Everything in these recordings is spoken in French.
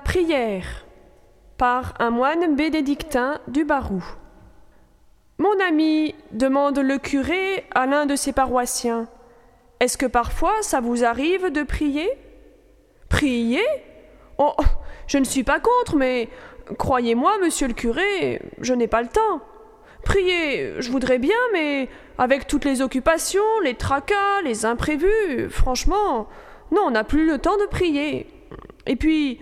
Prière par un moine bénédictin du Barou. Mon ami, demande le curé à l'un de ses paroissiens, est-ce que parfois ça vous arrive de prier? Prier? Oh, je ne suis pas contre, mais croyez-moi, monsieur le curé, je n'ai pas le temps. Prier, je voudrais bien, mais avec toutes les occupations, les tracas, les imprévus, franchement, non, on n'a plus le temps de prier. Et puis,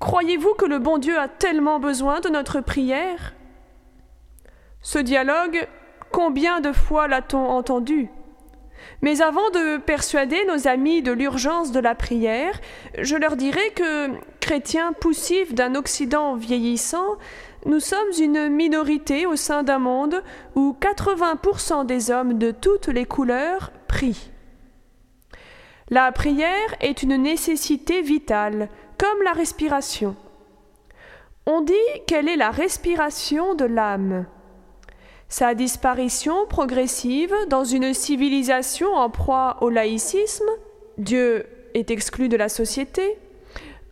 Croyez-vous que le bon Dieu a tellement besoin de notre prière? Ce dialogue, combien de fois l'a-t-on entendu? Mais avant de persuader nos amis de l'urgence de la prière, je leur dirai que, chrétiens poussifs d'un Occident vieillissant, nous sommes une minorité au sein d'un monde où 80% des hommes de toutes les couleurs prient. La prière est une nécessité vitale, comme la respiration. On dit qu'elle est la respiration de l'âme. Sa disparition progressive dans une civilisation en proie au laïcisme, Dieu est exclu de la société,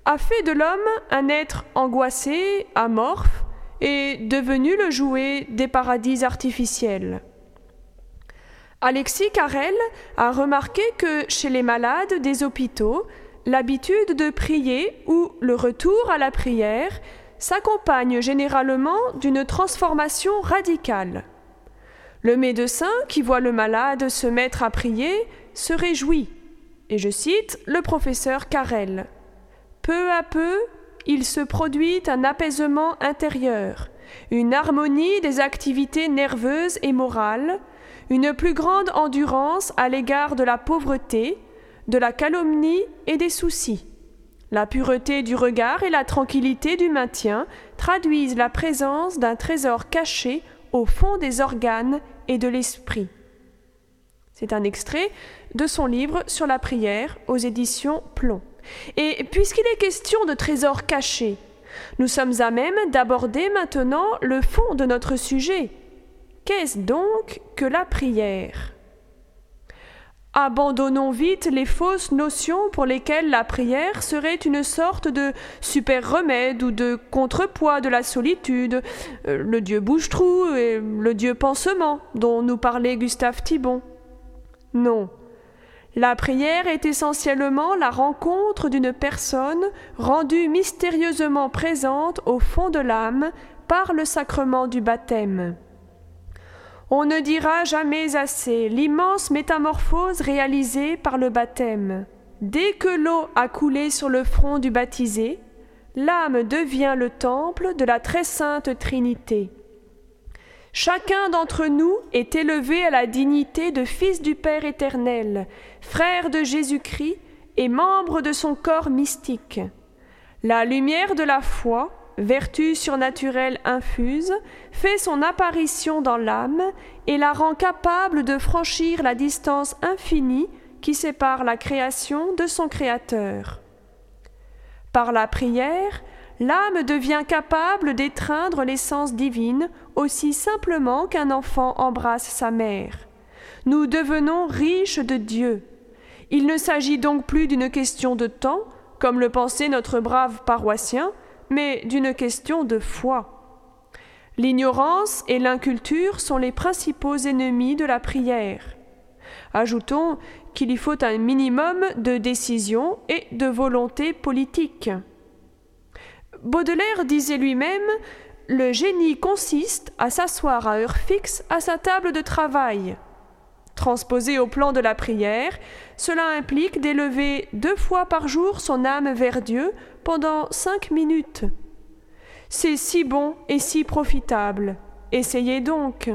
a fait de l'homme un être angoissé, amorphe, et devenu le jouet des paradis artificiels. Alexis Carrel a remarqué que chez les malades des hôpitaux, l'habitude de prier ou le retour à la prière s'accompagne généralement d'une transformation radicale. Le médecin qui voit le malade se mettre à prier se réjouit, et je cite le professeur Carrel. Peu à peu, il se produit un apaisement intérieur, une harmonie des activités nerveuses et morales, une plus grande endurance à l'égard de la pauvreté, de la calomnie et des soucis. La pureté du regard et la tranquillité du maintien traduisent la présence d'un trésor caché au fond des organes et de l'esprit. C'est un extrait de son livre sur la prière aux éditions Plomb. Et puisqu'il est question de trésors cachés, nous sommes à même d'aborder maintenant le fond de notre sujet. Qu'est-ce donc que la prière? Abandonnons vite les fausses notions pour lesquelles la prière serait une sorte de super remède ou de contrepoids de la solitude, euh, le dieu bouche-trou et le dieu pansement dont nous parlait Gustave Thibon. Non. La prière est essentiellement la rencontre d'une personne rendue mystérieusement présente au fond de l'âme par le sacrement du baptême. On ne dira jamais assez l'immense métamorphose réalisée par le baptême. Dès que l'eau a coulé sur le front du baptisé, l'âme devient le temple de la très sainte Trinité. Chacun d'entre nous est élevé à la dignité de fils du Père éternel, frère de Jésus-Christ et membre de son corps mystique. La lumière de la foi, vertu surnaturelle infuse, fait son apparition dans l'âme et la rend capable de franchir la distance infinie qui sépare la création de son Créateur. Par la prière, l'âme devient capable d'étreindre l'essence divine aussi simplement qu'un enfant embrasse sa mère. Nous devenons riches de Dieu. Il ne s'agit donc plus d'une question de temps, comme le pensait notre brave paroissien, mais d'une question de foi. L'ignorance et l'inculture sont les principaux ennemis de la prière. Ajoutons qu'il y faut un minimum de décision et de volonté politique. Baudelaire disait lui-même Le génie consiste à s'asseoir à heure fixe à sa table de travail. Transposé au plan de la prière, cela implique d'élever deux fois par jour son âme vers Dieu pendant cinq minutes. C'est si bon et si profitable. Essayez donc.